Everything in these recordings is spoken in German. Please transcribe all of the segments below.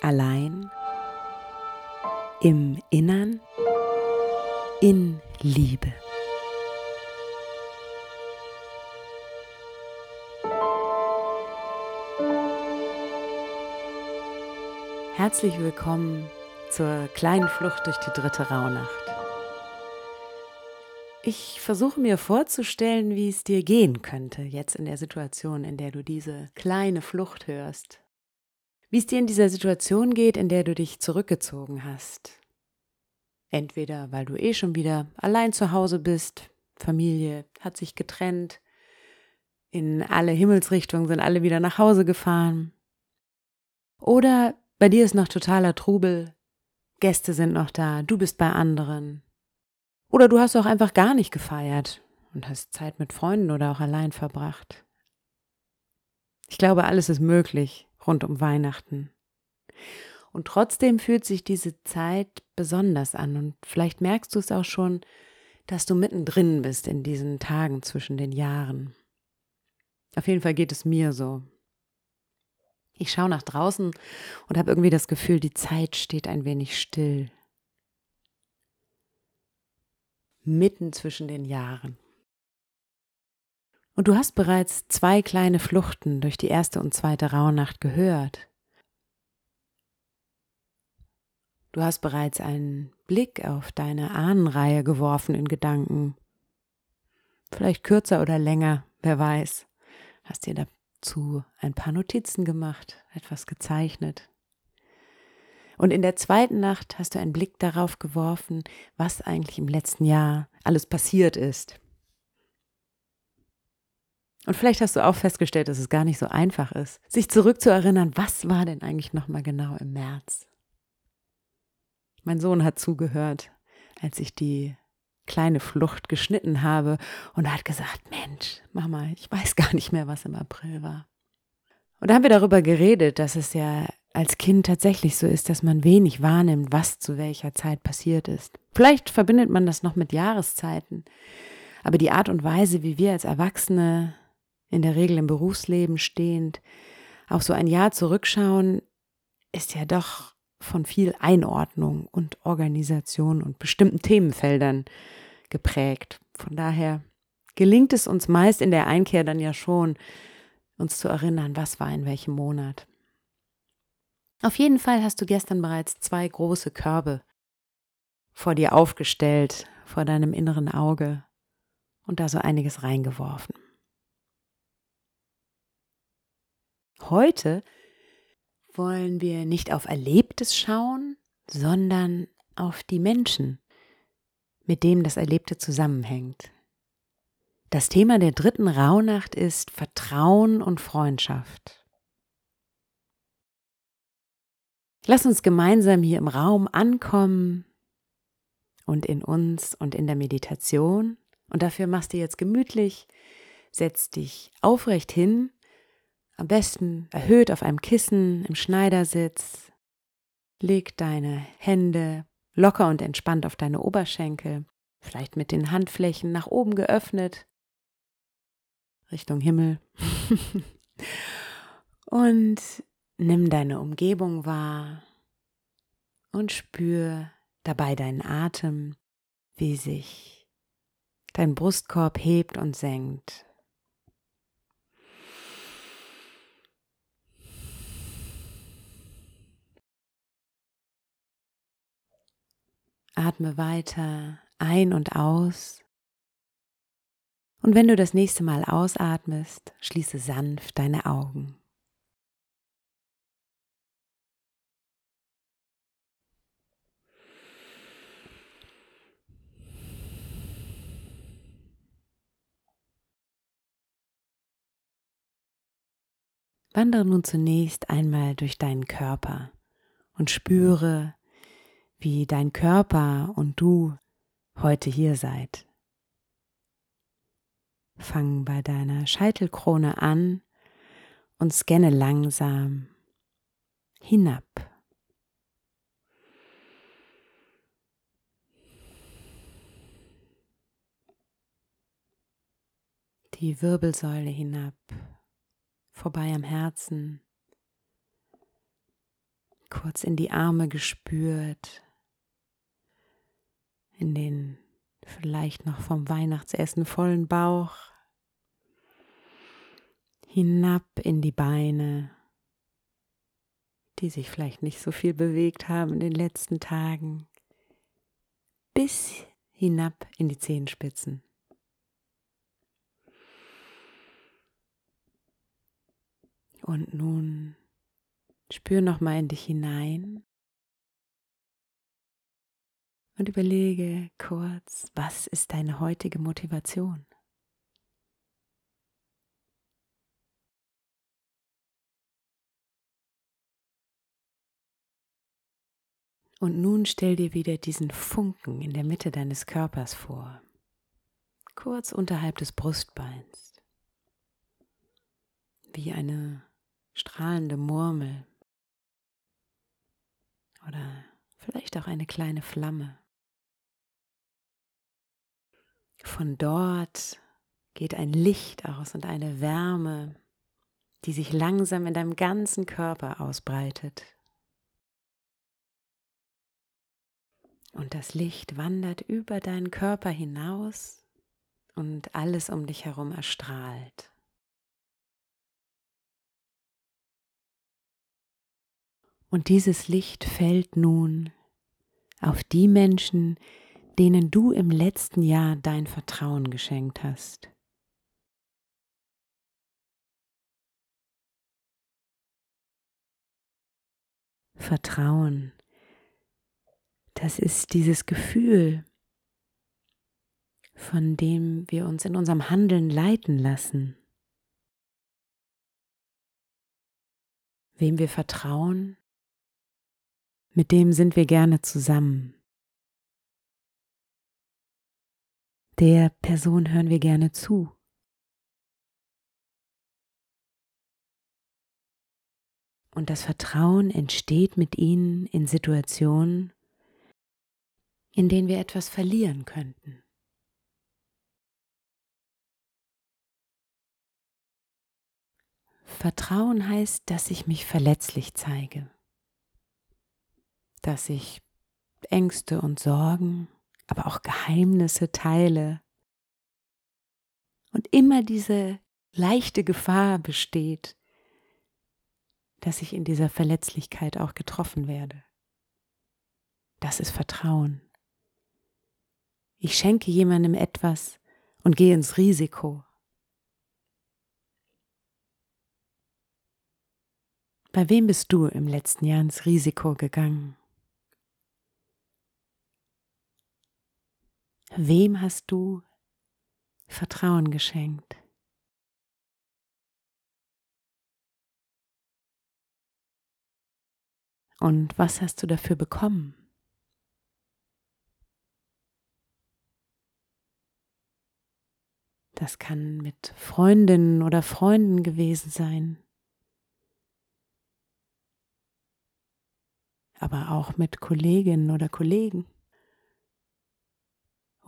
allein, im Innern, in Liebe. Herzlich willkommen zur kleinen Flucht durch die dritte Rauhnacht. Ich versuche mir vorzustellen, wie es dir gehen könnte, jetzt in der Situation, in der du diese kleine Flucht hörst. Wie es dir in dieser Situation geht, in der du dich zurückgezogen hast. Entweder weil du eh schon wieder allein zu Hause bist, Familie hat sich getrennt, in alle Himmelsrichtungen sind alle wieder nach Hause gefahren. Oder bei dir ist noch totaler Trubel, Gäste sind noch da, du bist bei anderen. Oder du hast auch einfach gar nicht gefeiert und hast Zeit mit Freunden oder auch allein verbracht. Ich glaube, alles ist möglich rund um Weihnachten. Und trotzdem fühlt sich diese Zeit besonders an und vielleicht merkst du es auch schon, dass du mittendrin bist in diesen Tagen zwischen den Jahren. Auf jeden Fall geht es mir so. Ich schaue nach draußen und habe irgendwie das Gefühl, die Zeit steht ein wenig still. Mitten zwischen den Jahren. Und du hast bereits zwei kleine Fluchten durch die erste und zweite Rauhnacht gehört. Du hast bereits einen Blick auf deine Ahnenreihe geworfen in Gedanken. Vielleicht kürzer oder länger, wer weiß. Hast dir da zu ein paar Notizen gemacht, etwas gezeichnet. Und in der zweiten Nacht hast du einen Blick darauf geworfen, was eigentlich im letzten Jahr alles passiert ist. Und vielleicht hast du auch festgestellt, dass es gar nicht so einfach ist, sich zurückzuerinnern, was war denn eigentlich nochmal genau im März. Mein Sohn hat zugehört, als ich die kleine Flucht geschnitten habe und hat gesagt, Mensch, Mama, ich weiß gar nicht mehr, was im April war. Und da haben wir darüber geredet, dass es ja als Kind tatsächlich so ist, dass man wenig wahrnimmt, was zu welcher Zeit passiert ist. Vielleicht verbindet man das noch mit Jahreszeiten, aber die Art und Weise, wie wir als Erwachsene in der Regel im Berufsleben stehend auf so ein Jahr zurückschauen, ist ja doch von viel Einordnung und Organisation und bestimmten Themenfeldern geprägt. Von daher gelingt es uns meist in der Einkehr dann ja schon, uns zu erinnern, was war in welchem Monat. Auf jeden Fall hast du gestern bereits zwei große Körbe vor dir aufgestellt, vor deinem inneren Auge und da so einiges reingeworfen. Heute wollen wir nicht auf Erlebtes schauen, sondern auf die Menschen, mit dem das Erlebte zusammenhängt. Das Thema der dritten Rauhnacht ist Vertrauen und Freundschaft. Lass uns gemeinsam hier im Raum ankommen und in uns und in der Meditation. Und dafür machst du jetzt gemütlich, setz dich aufrecht hin, am besten erhöht auf einem Kissen im Schneidersitz. Leg deine Hände locker und entspannt auf deine Oberschenkel, vielleicht mit den Handflächen nach oben geöffnet, Richtung Himmel. und nimm deine Umgebung wahr und spür dabei deinen Atem, wie sich dein Brustkorb hebt und senkt. Atme weiter ein und aus. Und wenn du das nächste Mal ausatmest, schließe sanft deine Augen. Wandere nun zunächst einmal durch deinen Körper und spüre, wie dein Körper und du heute hier seid. Fang bei deiner Scheitelkrone an und scanne langsam hinab. Die Wirbelsäule hinab, vorbei am Herzen, kurz in die Arme gespürt, in den vielleicht noch vom Weihnachtsessen vollen Bauch, hinab in die Beine, die sich vielleicht nicht so viel bewegt haben in den letzten Tagen, bis hinab in die Zehenspitzen. Und nun spür noch mal in dich hinein und überlege kurz, was ist deine heutige Motivation? Und nun stell dir wieder diesen Funken in der Mitte deines Körpers vor, kurz unterhalb des Brustbeins, wie eine strahlende Murmel oder vielleicht auch eine kleine Flamme. Von dort geht ein Licht aus und eine Wärme, die sich langsam in deinem ganzen Körper ausbreitet. Und das Licht wandert über deinen Körper hinaus und alles um dich herum erstrahlt. Und dieses Licht fällt nun auf die Menschen, denen du im letzten Jahr dein Vertrauen geschenkt hast. Vertrauen das ist dieses Gefühl, von dem wir uns in unserem Handeln leiten lassen. Wem wir vertrauen, mit dem sind wir gerne zusammen. Der Person hören wir gerne zu. Und das Vertrauen entsteht mit ihnen in Situationen, in denen wir etwas verlieren könnten. Vertrauen heißt, dass ich mich verletzlich zeige, dass ich Ängste und Sorgen, aber auch Geheimnisse teile und immer diese leichte Gefahr besteht, dass ich in dieser Verletzlichkeit auch getroffen werde. Das ist Vertrauen. Ich schenke jemandem etwas und gehe ins Risiko. Bei wem bist du im letzten Jahr ins Risiko gegangen? Wem hast du Vertrauen geschenkt? Und was hast du dafür bekommen? Das kann mit Freundinnen oder Freunden gewesen sein. Aber auch mit Kolleginnen oder Kollegen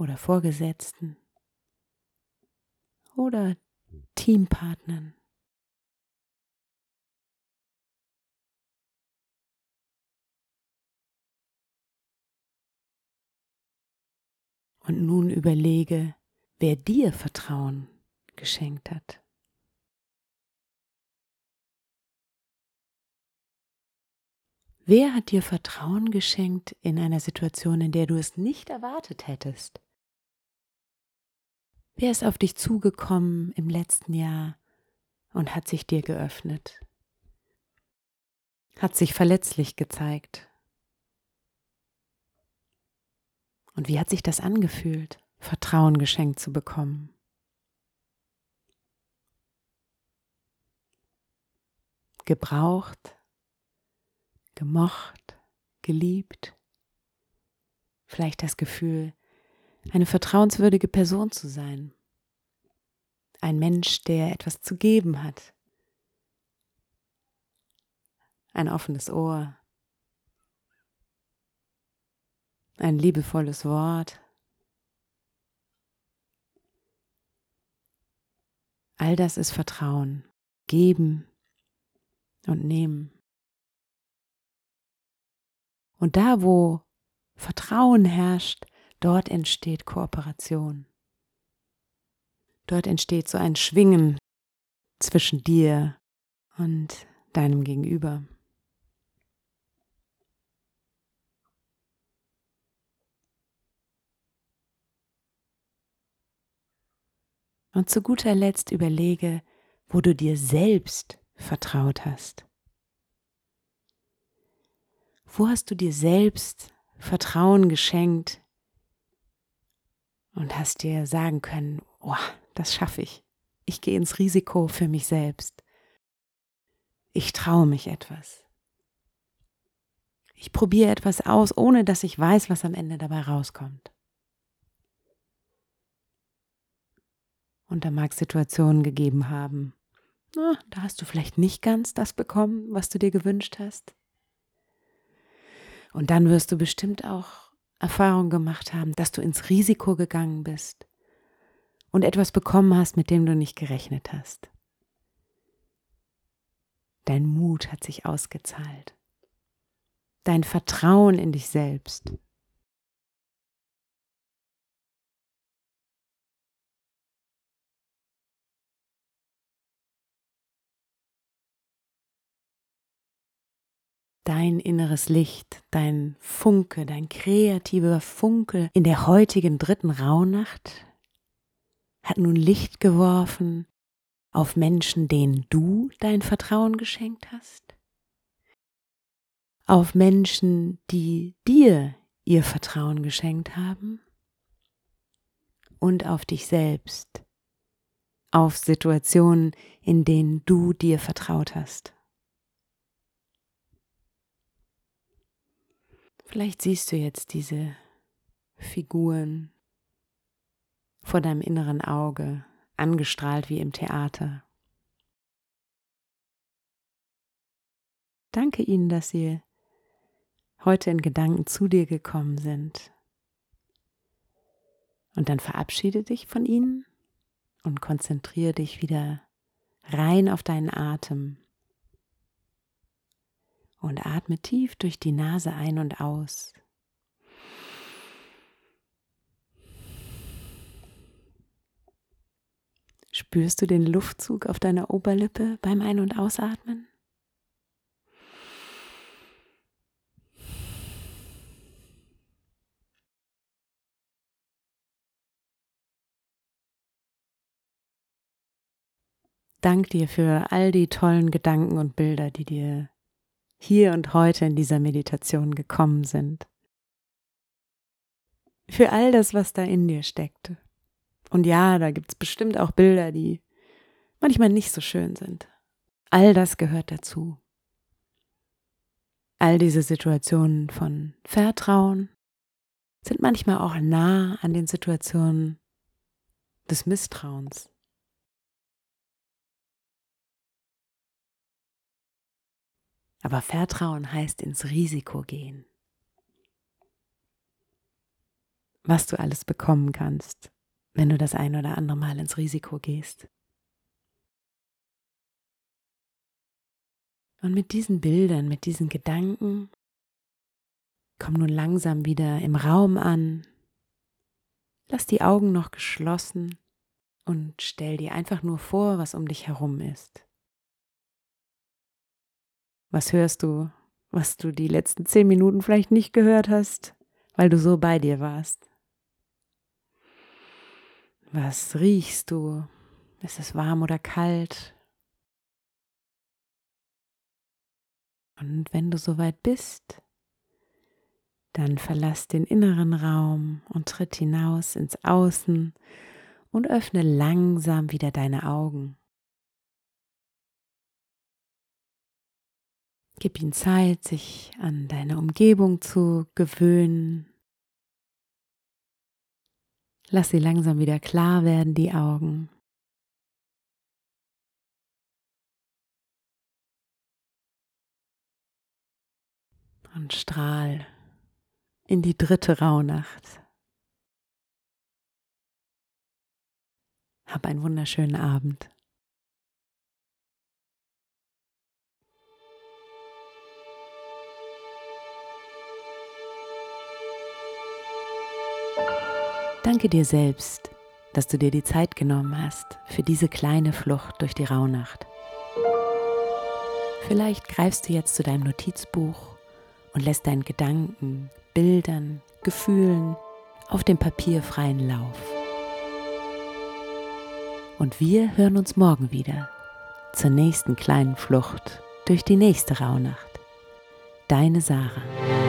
oder Vorgesetzten oder Teampartnern. Und nun überlege, wer dir Vertrauen geschenkt hat. Wer hat dir Vertrauen geschenkt in einer Situation, in der du es nicht erwartet hättest? Wer ist auf dich zugekommen im letzten Jahr und hat sich dir geöffnet? Hat sich verletzlich gezeigt? Und wie hat sich das angefühlt? Vertrauen geschenkt zu bekommen. Gebraucht, gemocht, geliebt. Vielleicht das Gefühl, eine vertrauenswürdige Person zu sein. Ein Mensch, der etwas zu geben hat. Ein offenes Ohr. Ein liebevolles Wort. All das ist Vertrauen. Geben und nehmen. Und da, wo Vertrauen herrscht, dort entsteht Kooperation. Dort entsteht so ein Schwingen zwischen dir und deinem Gegenüber. Und zu guter Letzt überlege, wo du dir selbst vertraut hast. Wo hast du dir selbst Vertrauen geschenkt und hast dir sagen können, oh, das schaffe ich. Ich gehe ins Risiko für mich selbst. Ich traue mich etwas. Ich probiere etwas aus, ohne dass ich weiß, was am Ende dabei rauskommt. Und da mag es Situationen gegeben haben. Na, da hast du vielleicht nicht ganz das bekommen, was du dir gewünscht hast. Und dann wirst du bestimmt auch Erfahrung gemacht haben, dass du ins Risiko gegangen bist und etwas bekommen hast, mit dem du nicht gerechnet hast. Dein Mut hat sich ausgezahlt. Dein Vertrauen in dich selbst. Dein inneres Licht, dein Funke, dein kreativer Funke in der heutigen dritten Rauhnacht hat nun Licht geworfen auf Menschen, denen du dein Vertrauen geschenkt hast, auf Menschen, die dir ihr Vertrauen geschenkt haben und auf dich selbst, auf Situationen, in denen du dir vertraut hast. Vielleicht siehst du jetzt diese Figuren vor deinem inneren Auge, angestrahlt wie im Theater. Danke ihnen, dass sie heute in Gedanken zu dir gekommen sind. Und dann verabschiede dich von ihnen und konzentriere dich wieder rein auf deinen Atem und atme tief durch die Nase ein und aus. Spürst du den Luftzug auf deiner Oberlippe beim Ein- und Ausatmen? Dank dir für all die tollen Gedanken und Bilder, die dir hier und heute in dieser Meditation gekommen sind. Für all das, was da in dir steckt. Und ja, da gibt es bestimmt auch Bilder, die manchmal nicht so schön sind. All das gehört dazu. All diese Situationen von Vertrauen sind manchmal auch nah an den Situationen des Misstrauens. Aber Vertrauen heißt ins Risiko gehen. Was du alles bekommen kannst, wenn du das ein oder andere Mal ins Risiko gehst. Und mit diesen Bildern, mit diesen Gedanken, komm nun langsam wieder im Raum an. Lass die Augen noch geschlossen und stell dir einfach nur vor, was um dich herum ist. Was hörst du, was du die letzten zehn Minuten vielleicht nicht gehört hast, weil du so bei dir warst? Was riechst du? Ist es warm oder kalt? Und wenn du soweit bist, dann verlass den inneren Raum und tritt hinaus ins Außen und öffne langsam wieder deine Augen. Gib ihm Zeit, sich an deine Umgebung zu gewöhnen. Lass sie langsam wieder klar werden, die Augen. Und strahl in die dritte Rauhnacht. Hab einen wunderschönen Abend. Danke dir selbst, dass du dir die Zeit genommen hast für diese kleine Flucht durch die Rauhnacht. Vielleicht greifst du jetzt zu deinem Notizbuch und lässt deinen Gedanken, Bildern, Gefühlen auf dem Papier freien Lauf. Und wir hören uns morgen wieder zur nächsten kleinen Flucht durch die nächste Rauhnacht. Deine Sarah.